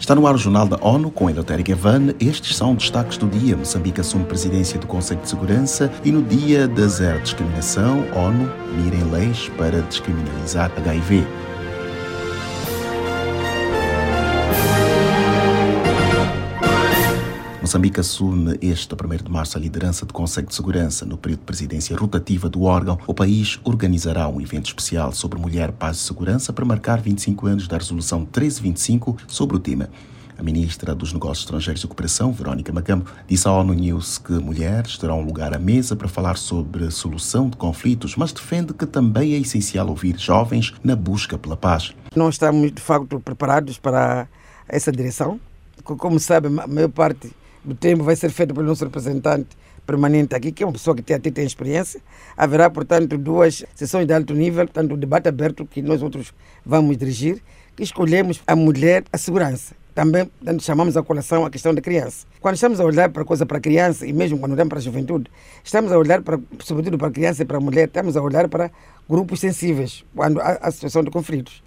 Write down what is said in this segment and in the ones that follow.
Está no ar o Jornal da ONU com Eleutério Gavan. Estes são destaques do dia. Moçambique assume presidência do Conselho de Segurança e no dia da zero discriminação, ONU mira em leis para descriminalizar HIV. Moçambique assume este 1 de março a liderança do Conselho de Segurança. No período de presidência rotativa do órgão, o país organizará um evento especial sobre mulher, paz e segurança para marcar 25 anos da Resolução 1325 sobre o tema. A ministra dos Negócios Estrangeiros e Cooperação, Verónica Macambo, disse à ONU News que mulheres terão lugar à mesa para falar sobre solução de conflitos, mas defende que também é essencial ouvir jovens na busca pela paz. Não estamos, de facto, preparados para essa direção. Como sabe, a maior parte do tempo vai ser feito pelo nosso representante permanente aqui, que é uma pessoa que até tem experiência. Haverá, portanto, duas sessões de alto nível, tanto o debate aberto que nós outros vamos dirigir, que escolhemos a mulher, a segurança. Também portanto, chamamos a colação a questão da criança. Quando estamos a olhar para a coisa para a criança, e mesmo quando olhamos para a juventude, estamos a olhar, para, sobretudo para a criança e para a mulher, estamos a olhar para grupos sensíveis, quando há a situação de conflitos.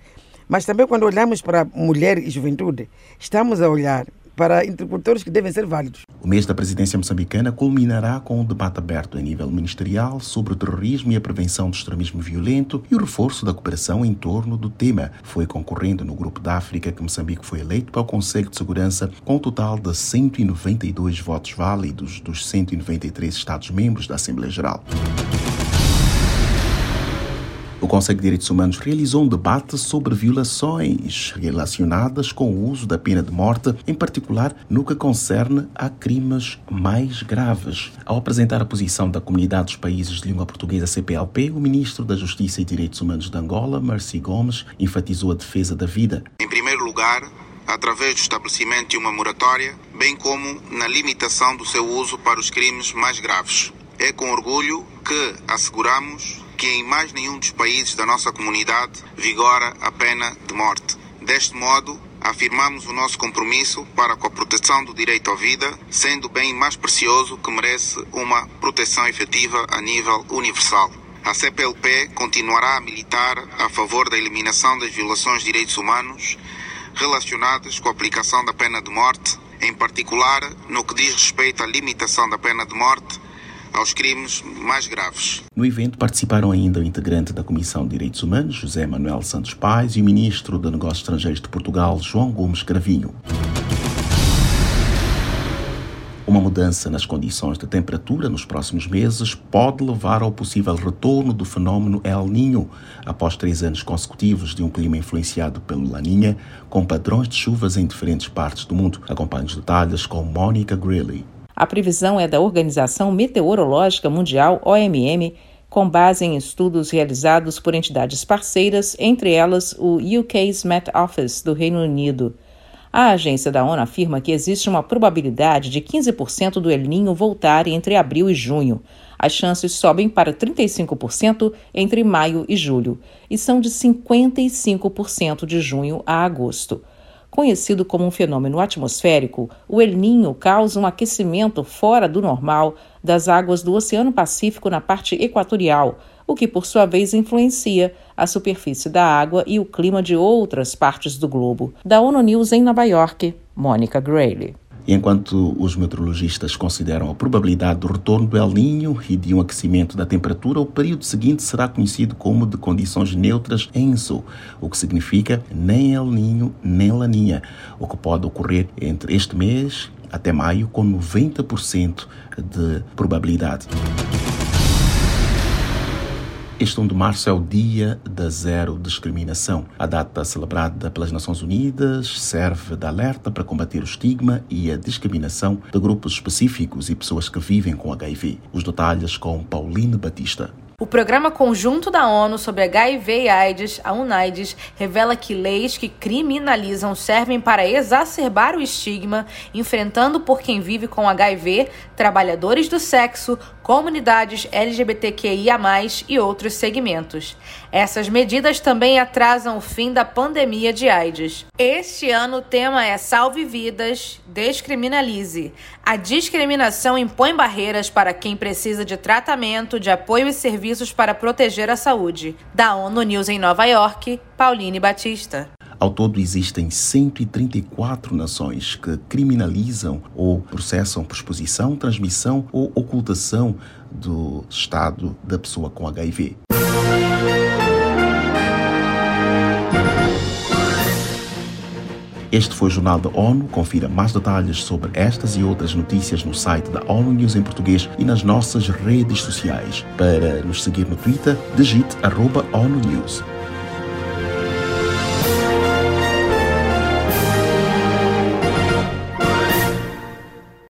Mas também quando olhamos para mulher e juventude, estamos a olhar para interlocutores que devem ser válidos. O mês da presidência moçambicana culminará com um debate aberto a nível ministerial sobre o terrorismo e a prevenção do extremismo violento e o reforço da cooperação em torno do tema. Foi concorrendo no Grupo da África que Moçambique foi eleito para o Conselho de Segurança com um total de 192 votos válidos dos 193 Estados-membros da Assembleia Geral. O Conselho de Direitos Humanos realizou um debate sobre violações relacionadas com o uso da pena de morte, em particular no que concerne a crimes mais graves. Ao apresentar a posição da Comunidade dos Países de Língua Portuguesa CPLP, o ministro da Justiça e Direitos Humanos de Angola, Mercy Gomes, enfatizou a defesa da vida. Em primeiro lugar, através do estabelecimento de uma moratória, bem como na limitação do seu uso para os crimes mais graves. É com orgulho que asseguramos que em mais nenhum dos países da nossa comunidade vigora a pena de morte. Deste modo, afirmamos o nosso compromisso para com a proteção do direito à vida, sendo o bem mais precioso que merece uma proteção efetiva a nível universal. A CPLP continuará a militar a favor da eliminação das violações de direitos humanos relacionadas com a aplicação da pena de morte, em particular no que diz respeito à limitação da pena de morte aos crimes mais graves. No evento participaram ainda o integrante da Comissão de Direitos Humanos, José Manuel Santos Pais, e o ministro de Negócios Estrangeiros de Portugal, João Gomes Cravinho. Uma mudança nas condições de temperatura nos próximos meses pode levar ao possível retorno do fenômeno El Niño, após três anos consecutivos de um clima influenciado pelo Laninha, com padrões de chuvas em diferentes partes do mundo. Acompanhe os detalhes com Mônica Greeley. A previsão é da Organização Meteorológica Mundial, OMM, com base em estudos realizados por entidades parceiras, entre elas o UK's Met Office do Reino Unido. A agência da ONU afirma que existe uma probabilidade de 15% do El Ninho voltar entre abril e junho. As chances sobem para 35% entre maio e julho e são de 55% de junho a agosto. Conhecido como um fenômeno atmosférico, o El Ninho causa um aquecimento fora do normal das águas do Oceano Pacífico na parte equatorial, o que por sua vez influencia a superfície da água e o clima de outras partes do globo. Da ONU News em Nova York, Mônica Grayley. Enquanto os meteorologistas consideram a probabilidade do retorno do El Niño e de um aquecimento da temperatura, o período seguinte será conhecido como de condições neutras ENSO, o que significa nem El Niño nem Laninha, o que pode ocorrer entre este mês até maio com 90% de probabilidade. Este 1 de março é o Dia da Zero Discriminação. A data celebrada pelas Nações Unidas serve de alerta para combater o estigma e a discriminação de grupos específicos e pessoas que vivem com HIV. Os detalhes com Pauline Batista. O Programa Conjunto da ONU sobre HIV e AIDS, a UNAIDS, revela que leis que criminalizam servem para exacerbar o estigma, enfrentando por quem vive com HIV, trabalhadores do sexo, comunidades LGBTQIA, e outros segmentos. Essas medidas também atrasam o fim da pandemia de AIDS. Este ano o tema é Salve Vidas, Descriminalize. A discriminação impõe barreiras para quem precisa de tratamento, de apoio e serviços para proteger a saúde. Da ONU News em Nova York, Pauline Batista. Ao todo, existem 134 nações que criminalizam ou processam por exposição, transmissão ou ocultação do estado da pessoa com HIV. Este foi o Jornal da ONU. Confira mais detalhes sobre estas e outras notícias no site da ONU News em português e nas nossas redes sociais. Para nos seguir no Twitter, digite arroba ONU News.